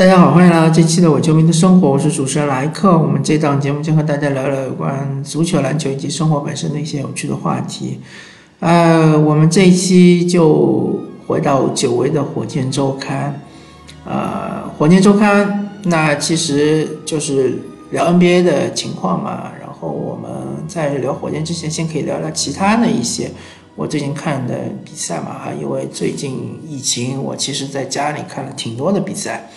大家好，欢迎来到这期的《我球迷的生活》，我是主持人莱克。我们这档节目将和大家聊聊有关足球、篮球以及生活本身的一些有趣的话题。呃，我们这一期就回到久违的火箭周刊。呃，火箭周刊，那其实就是聊 NBA 的情况嘛。然后我们在聊火箭之前，先可以聊聊其他的一些。我最近看的比赛嘛，哈，因为最近疫情，我其实在家里看了挺多的比赛。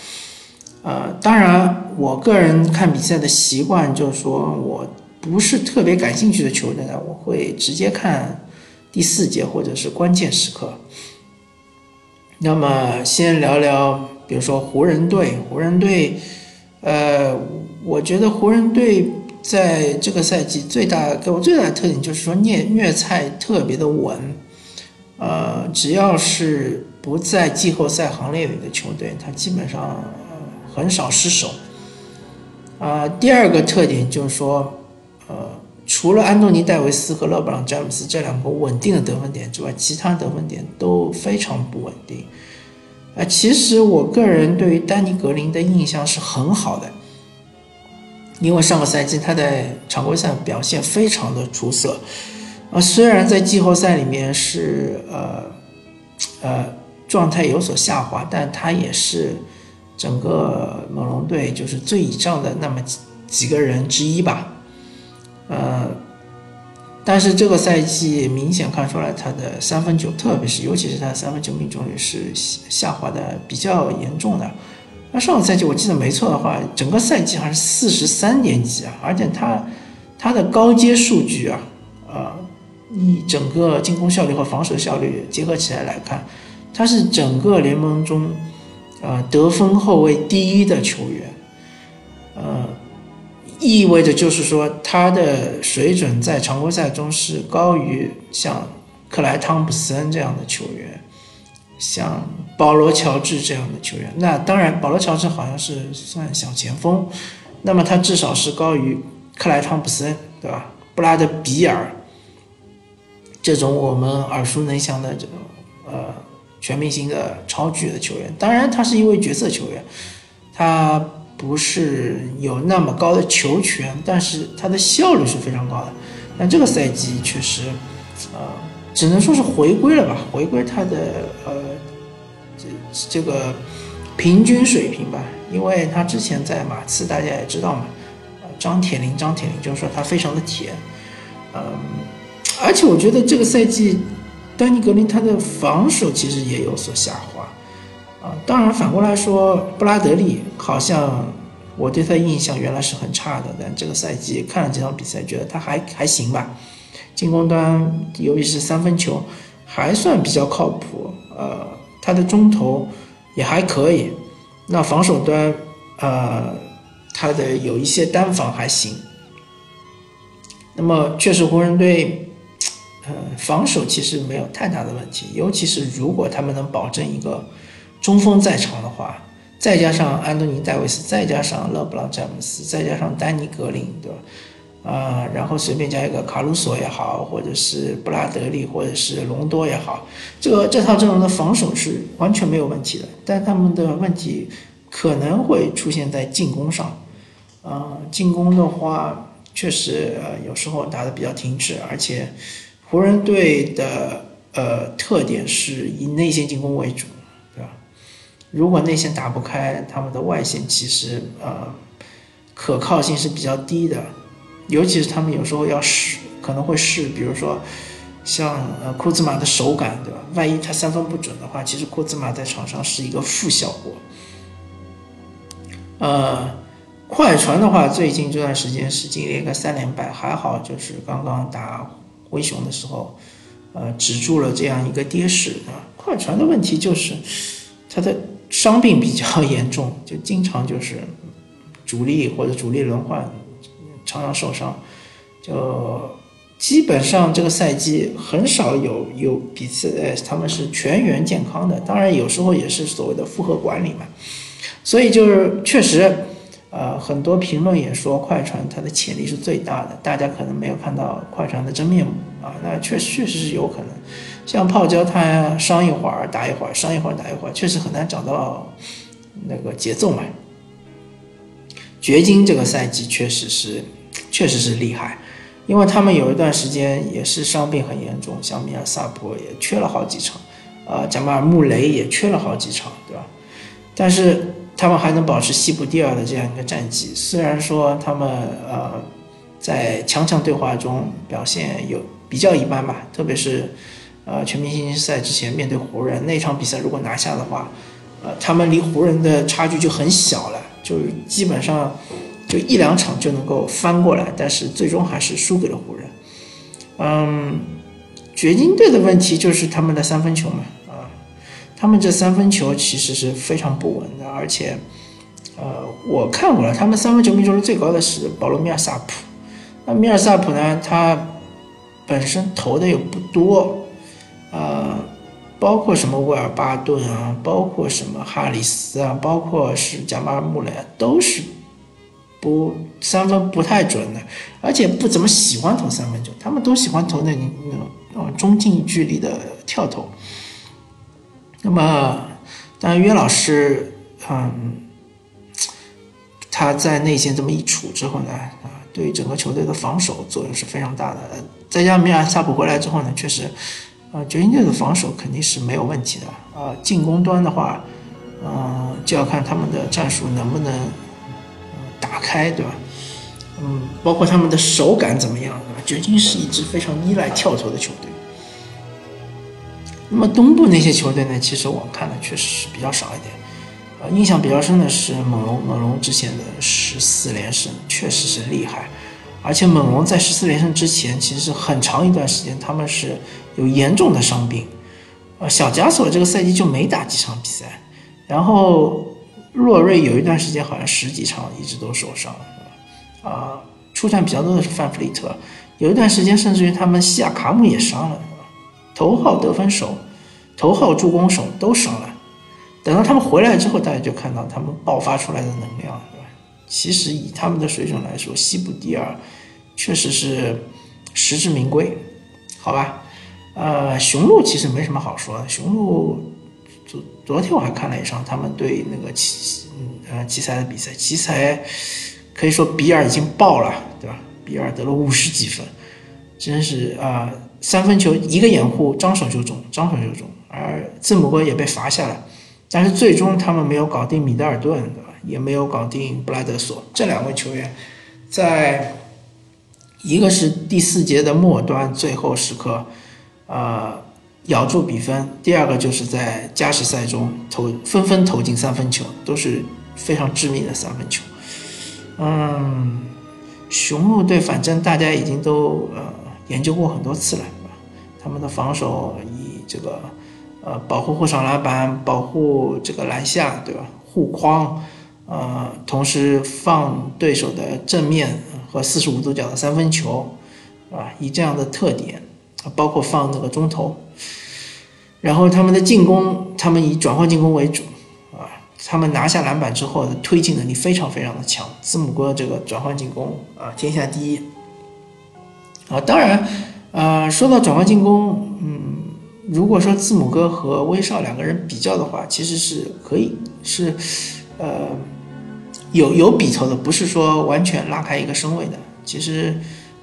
呃，当然，我个人看比赛的习惯就是说，我不是特别感兴趣的球队呢，我会直接看第四节或者是关键时刻。那么，先聊聊，比如说湖人队，湖人队，呃，我觉得湖人队在这个赛季最大给我最大的特点就是说，虐虐菜特别的稳，呃，只要是不在季后赛行列里的球队，他基本上。很少失手，啊，第二个特点就是说，呃，除了安东尼戴维斯和勒布朗詹姆斯这两个稳定的得分点之外，其他得分点都非常不稳定。啊，其实我个人对于丹尼格林的印象是很好的，因为上个赛季他在常规赛表现非常的出色，啊，虽然在季后赛里面是呃呃状态有所下滑，但他也是。整个猛龙队就是最倚仗的那么几几个人之一吧，呃，但是这个赛季明显看出来他的三分球，特别是尤其是他的三分球命中率是下滑的比较严重的。那上个赛季我记得没错的话，整个赛季还是四十三点几啊，而且他他的高阶数据啊，呃，你整个进攻效率和防守效率结合起来来看，他是整个联盟中。呃，得分后卫第一的球员，呃，意味着就是说他的水准在常规赛中是高于像克莱汤普森这样的球员，像保罗乔治这样的球员。那当然，保罗乔治好像是算小前锋，那么他至少是高于克莱汤普森，对吧？布拉德比尔这种我们耳熟能详的这种呃。全明星的超巨的球员，当然他是一位角色球员，他不是有那么高的球权，但是他的效率是非常高的。但这个赛季确实，呃，只能说是回归了吧，回归他的呃这这个平均水平吧。因为他之前在马刺，大家也知道嘛，张铁林，张铁林就是说他非常的铁，嗯，而且我觉得这个赛季。丹尼格林他的防守其实也有所下滑，啊，当然反过来说，布拉德利好像我对他印象原来是很差的，但这个赛季看了几场比赛，觉得他还还行吧，进攻端尤其是三分球还算比较靠谱，呃，他的中投也还可以，那防守端呃他的有一些单防还行，那么确实湖人队。呃，防守其实没有太大的问题，尤其是如果他们能保证一个中锋在场的话，再加上安东尼戴维斯，再加上勒布朗詹姆斯，再加上丹尼格林，对吧？啊，然后随便加一个卡鲁索也好，或者是布拉德利，或者是隆多也好，这个这套阵容的防守是完全没有问题的。但他们的问题可能会出现在进攻上，啊，进攻的话确实呃有时候打得比较停滞，而且。湖人队的呃特点是以内线进攻为主，对吧？如果内线打不开，他们的外线其实呃可靠性是比较低的，尤其是他们有时候要试，可能会试，比如说像呃库兹马的手感，对吧？万一他三分不准的话，其实库兹马在场上是一个负效果。呃，快船的话，最近这段时间是经历一个三连败，还好就是刚刚打。灰熊的时候，呃，止住了这样一个跌势啊。快船的问题就是，他的伤病比较 严重，就经常就是主力或者主力轮换，常常受伤，就基本上这个赛季很少有有比赛，他们是全员健康的。当然有时候也是所谓的复合管理嘛，所以就是确实。呃，很多评论也说快船它的潜力是最大的，大家可能没有看到快船的真面目啊。那确确实是有可能，像泡椒他伤一会儿打一会儿，伤一会儿打一会儿，确实很难找到那个节奏嘛。掘金这个赛季确实是，确实是厉害，因为他们有一段时间也是伤病很严重，像米尔萨普也缺了好几场，呃，贾马尔穆雷也缺了好几场，对吧？但是他们还能保持西部第二的这样一个战绩，虽然说他们呃在强强对话中表现有比较一般吧，特别是呃全明星赛之前面对湖人那场比赛，如果拿下的话，呃，他们离湖人的差距就很小了。就基本上就一两场就能够翻过来，但是最终还是输给了湖人。嗯，掘金队的问题就是他们的三分球嘛，他们这三分球其实是非常不稳的，而且，呃，我看过了，他们三分球命中率最高的是保罗·米尔萨普。那米尔萨普呢，他本身投的又不多，呃。包括什么威尔巴顿啊，包括什么哈里斯啊，包括是贾马尔穆雷，都是不三分不太准的，而且不怎么喜欢投三分球，他们都喜欢投那那种中近距离的跳投。那么，当然约老师，嗯，他在内线这么一处之后呢，啊，对整个球队的防守作用是非常大的。再加上米尔萨普回来之后呢，确实。啊，掘金队的防守肯定是没有问题的啊。进攻端的话，嗯，就要看他们的战术能不能打开，对吧？嗯，包括他们的手感怎么样，对吧？掘金是一支非常依赖跳投的球队。那么东部那些球队呢？其实我看的确实是比较少一点。呃，印象比较深的是猛龙，猛龙之前的十四连胜确实是厉害。而且猛龙在十四连胜之前，其实很长一段时间他们是有严重的伤病，呃，小加索这个赛季就没打几场比赛，然后洛瑞有一段时间好像十几场一直都受伤，啊，出战比较多的是范弗里特，有一段时间甚至于他们西亚卡姆也伤了，头号得分手、头号助攻手都伤了，等到他们回来之后，大家就看到他们爆发出来的能量。对吧其实以他们的水准来说，西部第二确实是实至名归，好吧？呃，雄鹿其实没什么好说的。雄鹿昨昨天我还看了一场他们对那个奇呃奇才的比赛，奇才可以说比尔已经爆了，对吧？比尔得了五十几分，真是啊，三分球一个掩护张手就中，张手就中，而字母哥也被罚下了，但是最终他们没有搞定米德尔顿，也没有搞定布莱德索。这两位球员，在一个是第四节的末端最后时刻，呃，咬住比分；第二个就是在加时赛中投纷纷投进三分球，都是非常致命的三分球。嗯，雄鹿队反正大家已经都呃研究过很多次了，他们的防守以这个呃保护后场篮板、保护这个篮下，对吧？护框。呃，同时放对手的正面和四十五度角的三分球，啊，以这样的特点，包括放那个中投，然后他们的进攻，他们以转换进攻为主，啊，他们拿下篮板之后的推进能力非常非常的强。字母哥这个转换进攻啊，天下第一。啊，当然，呃，说到转换进攻，嗯，如果说字母哥和威少两个人比较的话，其实是可以是，呃。有有比头的，不是说完全拉开一个身位的。其实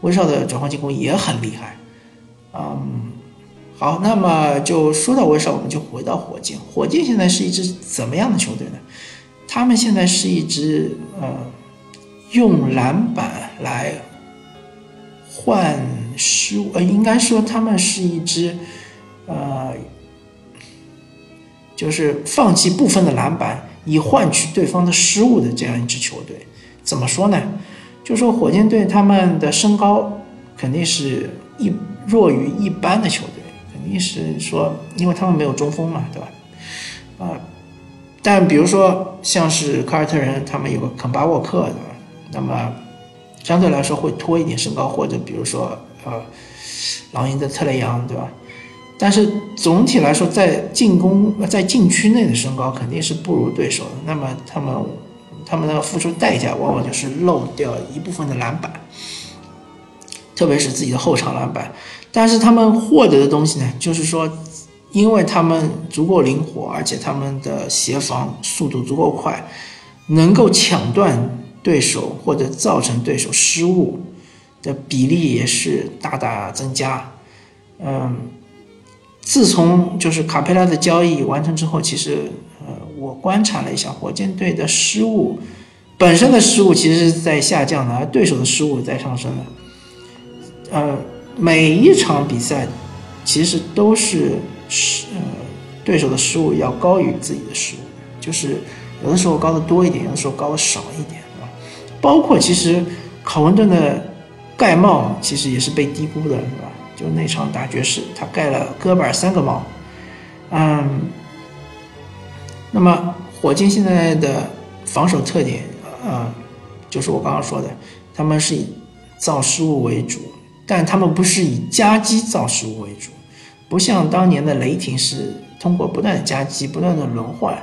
威少的转换进攻也很厉害。嗯，好，那么就说到威少，我们就回到火箭。火箭现在是一支怎么样的球队呢？他们现在是一支呃，用篮板来换失误，呃，应该说他们是一支呃，就是放弃部分的篮板。以换取对方的失误的这样一支球队，怎么说呢？就说火箭队他们的身高肯定是一弱于一般的球队，肯定是说，因为他们没有中锋嘛，对吧？啊，但比如说像是凯尔特人，他们有个肯巴沃克，对吧？那么相对来说会拖一点身高，或者比如说呃，狼鹰的特雷杨，对吧？但是总体来说，在进攻在禁区内的身高肯定是不如对手的。那么他们他们的付出代价往往就是漏掉一部分的篮板，特别是自己的后场篮板。但是他们获得的东西呢，就是说，因为他们足够灵活，而且他们的协防速度足够快，能够抢断对手或者造成对手失误的比例也是大大增加。嗯，自从就是卡佩拉的交易完成之后，其实呃，我观察了一下火箭队的失误，本身的失误其实是在下降的，而对手的失误在上升的。呃，每一场比赛其实都是。失呃，对手的失误要高于自己的失误，就是有的时候高的多一点，有的时候高的少一点，包括其实考文顿的盖帽其实也是被低估的，是吧？就那场打爵士，他盖了戈贝尔三个帽。嗯，那么火箭现在的防守特点，呃，就是我刚刚说的，他们是以造失误为主，但他们不是以夹击造失误为主。不像当年的雷霆是通过不断的夹击、不断的轮换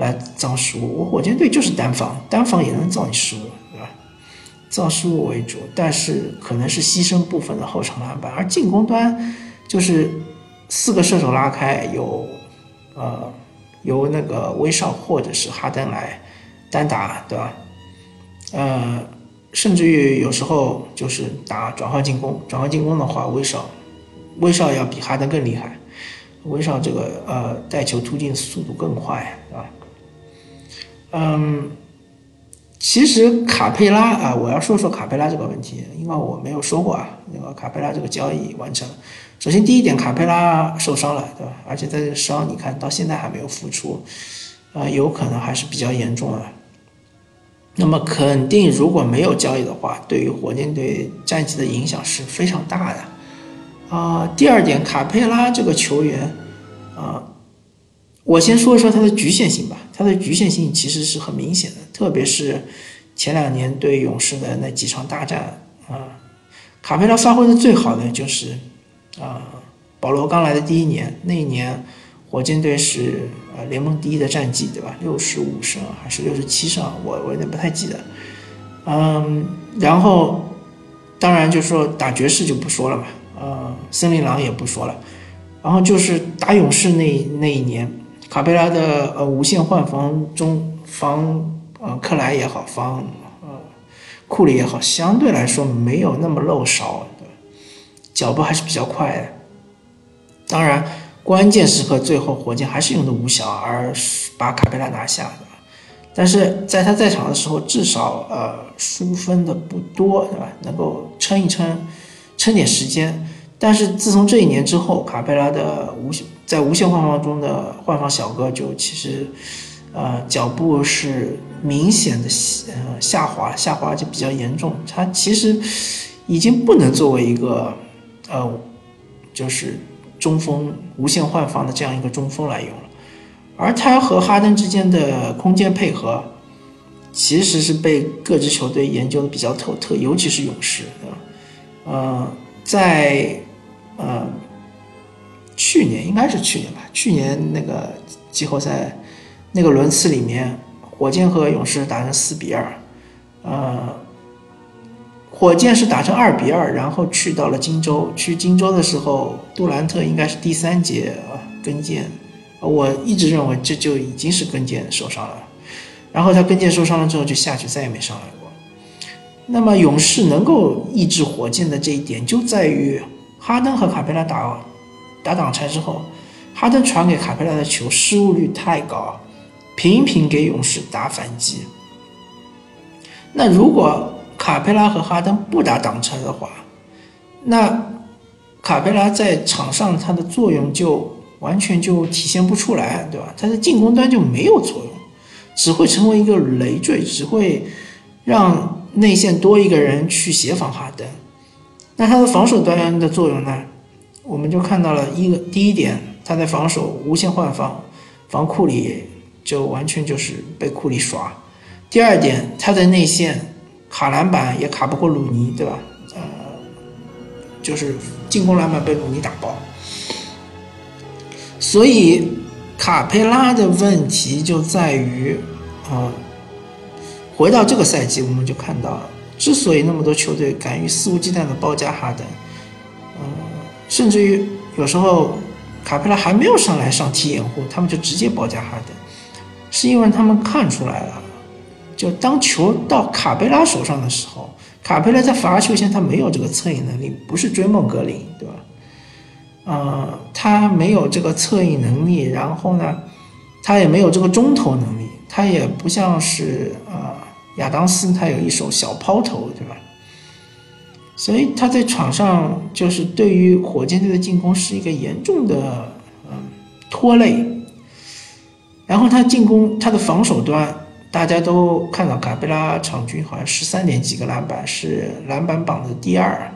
来造失误，我火箭队就是单防，单防也能造你失误，对吧？造失误为主，但是可能是牺牲部分的后场篮板，而进攻端就是四个射手拉开，有呃由那个威少或者是哈登来单打，对吧？呃，甚至于有时候就是打转换进攻，转换进攻的话，威少。威少要比哈登更厉害，威少这个呃带球突进速度更快，啊，嗯，其实卡佩拉啊，我要说说卡佩拉这个问题，因为我没有说过啊，那个卡佩拉这个交易完成，首先第一点，卡佩拉受伤了，对吧？而且他这伤你看到现在还没有复出，啊，有可能还是比较严重的。那么肯定如果没有交易的话，对于火箭队战绩的影响是非常大的。啊，第二点，卡佩拉这个球员，啊，我先说一说它的局限性吧。它的局限性其实是很明显的，特别是前两年对勇士的那几场大战啊，卡佩拉发挥的最好的就是啊，保罗刚来的第一年，那一年火箭队是呃联盟第一的战绩，对吧？六十五胜还是六十七胜，我我有点不太记得。嗯，然后当然就说打爵士就不说了嘛。呃，森林狼也不说了，然后就是打勇士那那一年，卡佩拉的呃无限换防中防呃克莱也好，防呃库里也好，相对来说没有那么漏勺，脚步还是比较快的。当然，关键时刻最后火箭还是用的无效而把卡佩拉拿下的，但是在他在场的时候，至少呃输分的不多，对吧？能够撑一撑。撑点时间，但是自从这一年之后，卡佩拉的无在无限换防中的换防小哥就其实，呃，脚步是明显的呃下滑，下滑就比较严重。他其实已经不能作为一个呃，就是中锋无限换防的这样一个中锋来用了。而他和哈登之间的空间配合，其实是被各支球队研究的比较透彻，尤其是勇士，对吧？呃，在呃去年应该是去年吧，去年那个季后赛那个轮次里面，火箭和勇士打成四比二，呃，火箭是打成二比二，然后去到了荆州，去荆州的时候，杜兰特应该是第三节啊跟腱，我一直认为这就已经是跟腱受伤了，然后他跟腱受伤了之后就下去再也没上来过。那么勇士能够抑制火箭的这一点，就在于哈登和卡佩拉打打挡拆之后，哈登传给卡佩拉的球失误率太高，频频给勇士打反击。那如果卡佩拉和哈登不打挡拆的话，那卡佩拉在场上他的作用就完全就体现不出来，对吧？他的进攻端就没有作用，只会成为一个累赘，只会让。内线多一个人去协防哈登，那他的防守端的作用呢？我们就看到了一个第一点，他在防守无限换防，防库里就完全就是被库里耍。第二点，他在内线卡篮板也卡不过鲁尼，对吧？呃，就是进攻篮板被鲁尼打爆。所以卡佩拉的问题就在于，啊。回到这个赛季，我们就看到了，之所以那么多球队敢于肆无忌惮的包夹哈登，嗯，甚至于有时候卡佩拉还没有上来上替掩护，他们就直接包夹哈登，是因为他们看出来了，就当球到卡佩拉手上的时候，卡佩拉在罚球线他没有这个策应能力，不是追梦格林，对吧？呃，他没有这个策应能力，然后呢，他也没有这个中投能力，他也不像是呃亚当斯，他有一手小抛投，对吧？所以他在场上就是对于火箭队的进攻是一个严重的嗯拖累，然后他进攻他的防守端，大家都看到卡佩拉场均好像十三点几个篮板，是篮板榜的第二，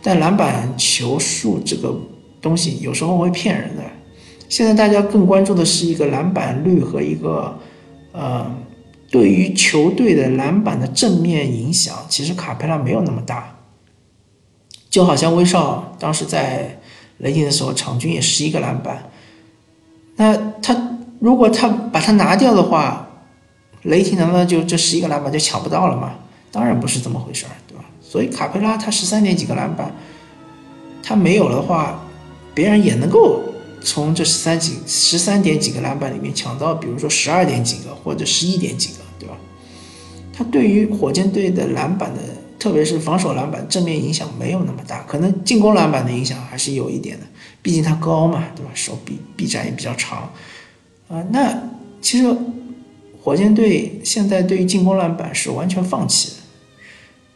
但篮板球数这个东西有时候会骗人的。现在大家更关注的是一个篮板率和一个呃对于球队的篮板的正面影响，其实卡佩拉没有那么大。就好像威少当时在雷霆的时候，场均也十一个篮板。那他如果他把他拿掉的话，雷霆难道就这十一个篮板就抢不到了吗？当然不是这么回事儿，对吧？所以卡佩拉他十三点几个篮板，他没有的话，别人也能够从这十三几十三点几个篮板里面抢到，比如说十二点几个或者十一点几个，对吧？他对于火箭队的篮板的。特别是防守篮板正面影响没有那么大，可能进攻篮板的影响还是有一点的，毕竟他高嘛，对吧？手臂臂展也比较长，啊，那其实火箭队现在对于进攻篮板是完全放弃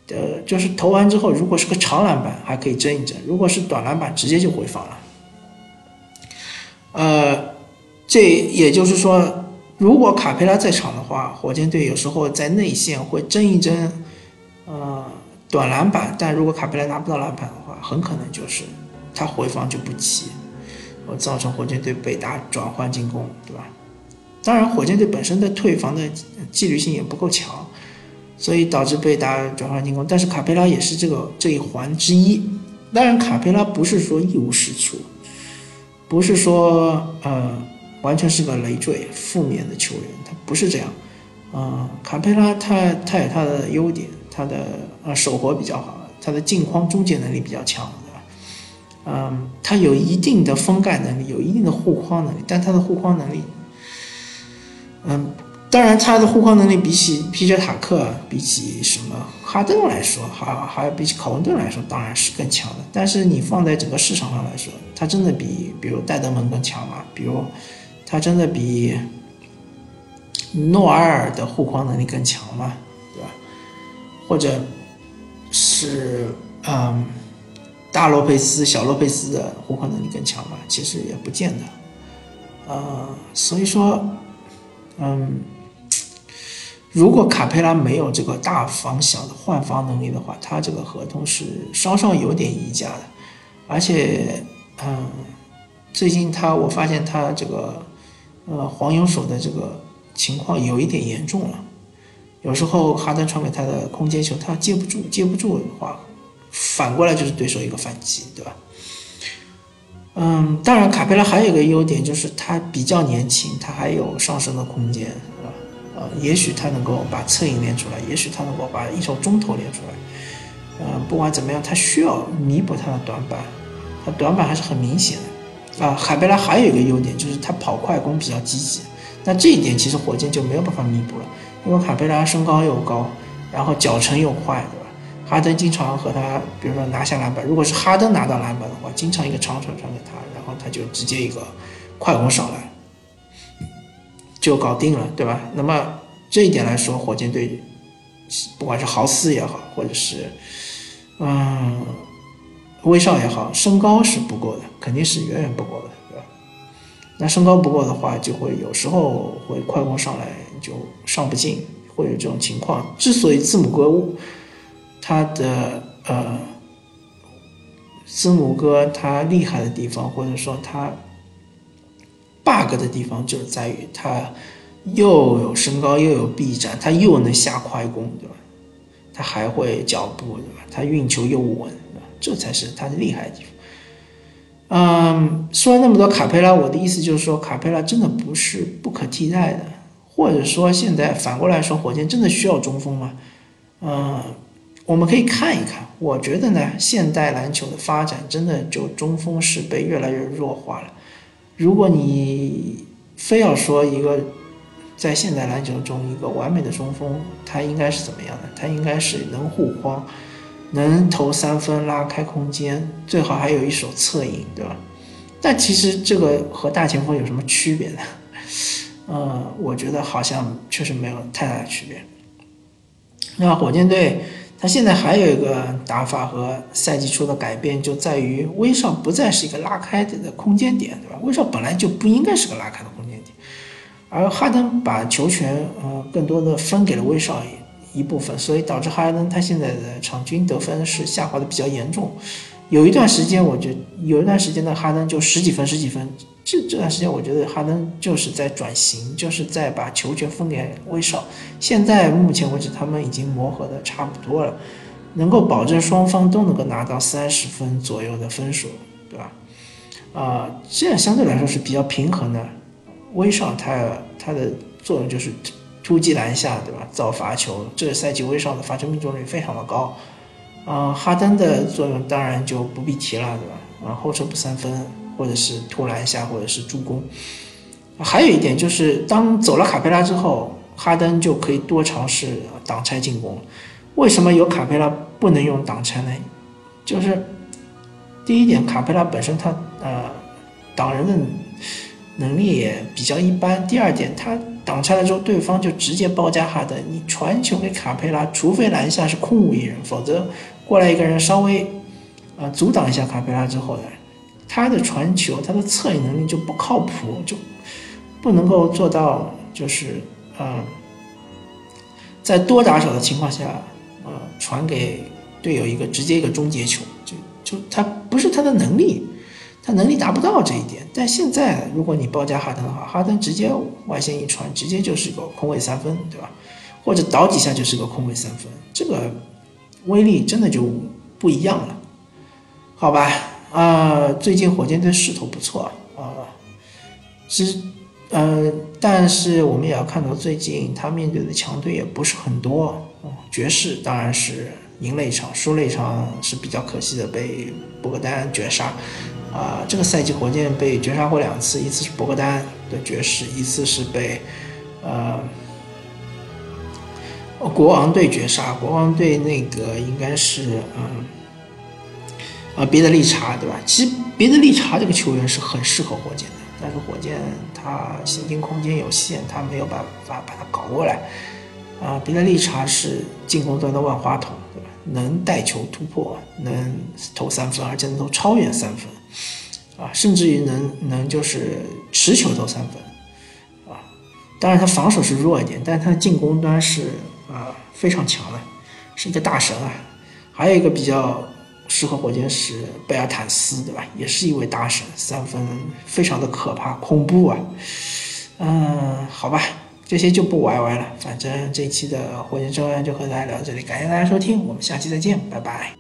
的，呃，就是投完之后，如果是个长篮板还可以争一争，如果是短篮板直接就回防了，呃，这也就是说，如果卡佩拉在场的话，火箭队有时候在内线会争一争。呃，短篮板，但如果卡佩拉拿不到篮板的话，很可能就是他回防就不齐，我造成火箭队被打转换进攻，对吧？当然，火箭队本身的退防的纪律性也不够强，所以导致被打转换进攻。但是卡佩拉也是这个这一环之一。当然，卡佩拉不是说一无是处，不是说呃完全是个累赘、负面的球员，他不是这样。嗯，卡佩拉他他有他的优点。他的呃手活比较好，他的镜框终结能力比较强，对吧？嗯，他有一定的封盖能力，有一定的护框能力，但他的护框能力，嗯，当然他的护框能力比起皮杰塔克，比起什么哈登来说，还还比起考文顿来说，当然是更强的。但是你放在整个市场上来说，他真的比比如戴德蒙更强吗？比如他真的比诺埃尔的护框能力更强吗？对吧或者是嗯，大洛佩斯、小洛佩斯的护框能力更强吧？其实也不见得。呃，所以说，嗯，如果卡佩拉没有这个大防小的换防能力的话，他这个合同是稍稍有点溢价的。而且，嗯，最近他我发现他这个呃黄油手的这个情况有一点严重了。有时候哈登传给他的空间球，他接不住，接不住的话，反过来就是对手一个反击，对吧？嗯，当然卡佩拉还有一个优点就是他比较年轻，他还有上升的空间，是吧？呃，也许他能够把侧影练出来，也许他能够把一手中投练出来。嗯，不管怎么样，他需要弥补他的短板，他短板还是很明显的。啊，卡佩拉还有一个优点就是他跑快攻比较积极，那这一点其实火箭就没有办法弥补了。因为卡佩拉身高又高，然后脚程又快，对吧？哈登经常和他，比如说拿下篮板，如果是哈登拿到篮板的话，经常一个长传传给他，然后他就直接一个快攻上篮，就搞定了，对吧？那么这一点来说，火箭队不管是豪斯也好，或者是嗯威少也好，身高是不够的，肯定是远远不够的，那身高不够的话，就会有时候会快攻上来。就上不进，会有这种情况。之所以字母哥他的呃字母哥他厉害的地方，或者说他 bug 的地方，就在于他又有身高又有臂展，他又能下快攻，对吧？他还会脚步，对吧？他运球又稳，这才是他的厉害的地方。嗯，说了那么多卡佩拉，我的意思就是说，卡佩拉真的不是不可替代的。或者说，现在反过来说，火箭真的需要中锋吗？嗯，我们可以看一看。我觉得呢，现代篮球的发展真的就中锋是被越来越弱化了。如果你非要说一个在现代篮球中一个完美的中锋，他应该是怎么样的？他应该是能护框，能投三分，拉开空间，最好还有一手策应，对吧？但其实这个和大前锋有什么区别呢？呃，我觉得好像确实没有太大的区别。那火箭队他现在还有一个打法和赛季初的改变，就在于威少不再是一个拉开的空间点，对吧？威少本来就不应该是个拉开的空间点，而哈登把球权呃更多的分给了威少一部分，所以导致哈登他现在的场均得分是下滑的比较严重。有一段时间，我觉有一段时间的哈登就十几分十几分，这这段时间我觉得哈登就是在转型，就是在把球权分给威少。现在目前为止，他们已经磨合的差不多了，能够保证双方都能够拿到三十分左右的分数，对吧？啊，这样相对来说是比较平衡的。威少他他的作用就是突击篮下，对吧？造罚球。这个赛季威少的罚球命中率非常的高。啊，哈登的作用当然就不必提了，对吧？啊，后撤步三分，或者是突篮下，或者是助攻。还有一点就是，当走了卡佩拉之后，哈登就可以多尝试挡拆进攻。为什么有卡佩拉不能用挡拆呢？就是第一点，卡佩拉本身他呃挡人的能力也比较一般。第二点，他挡拆了之后，对方就直接包夹哈登。你传球给卡佩拉，除非篮下是空无一人，否则。过来一个人稍微，呃，阻挡一下卡佩拉之后呢，他的传球，他的策应能力就不靠谱，就不能够做到，就是呃，在多打手的情况下，呃，传给队友一个直接一个终结球，就就他不是他的能力，能力达不到这一点。但现在如果你包夹哈登的话，哈登直接外线一传，直接就是个空位三分，对吧？或者倒几下就是个空位三分，这个。威力真的就不一样了，好吧？啊，最近火箭队势头不错啊，之呃，但是我们也要看到，最近他面对的强队也不是很多。爵士当然是赢了一场，输了一场是比较可惜的，被博格丹绝杀。啊，这个赛季火箭被绝杀过两次，一次是博格丹的爵士，一次是被呃。国王队绝杀，国王队那个应该是嗯，啊，别的利查对吧？其实别的利查这个球员是很适合火箭的，但是火箭他行进空间有限，他没有办法把他搞过来。啊，别的利查是进攻端的万花筒，对吧？能带球突破，能投三分，而且能投超远三分，啊，甚至于能能就是持球投三分，啊，当然他防守是弱一点，但是他的进攻端是。啊，非常强的，是一个大神啊！还有一个比较适合火箭是贝尔坦斯，对吧？也是一位大神，三分非常的可怕、恐怖啊！嗯，好吧，这些就不歪歪了。反正这期的火箭正案就和大家聊到这里，感谢大家收听，我们下期再见，拜拜。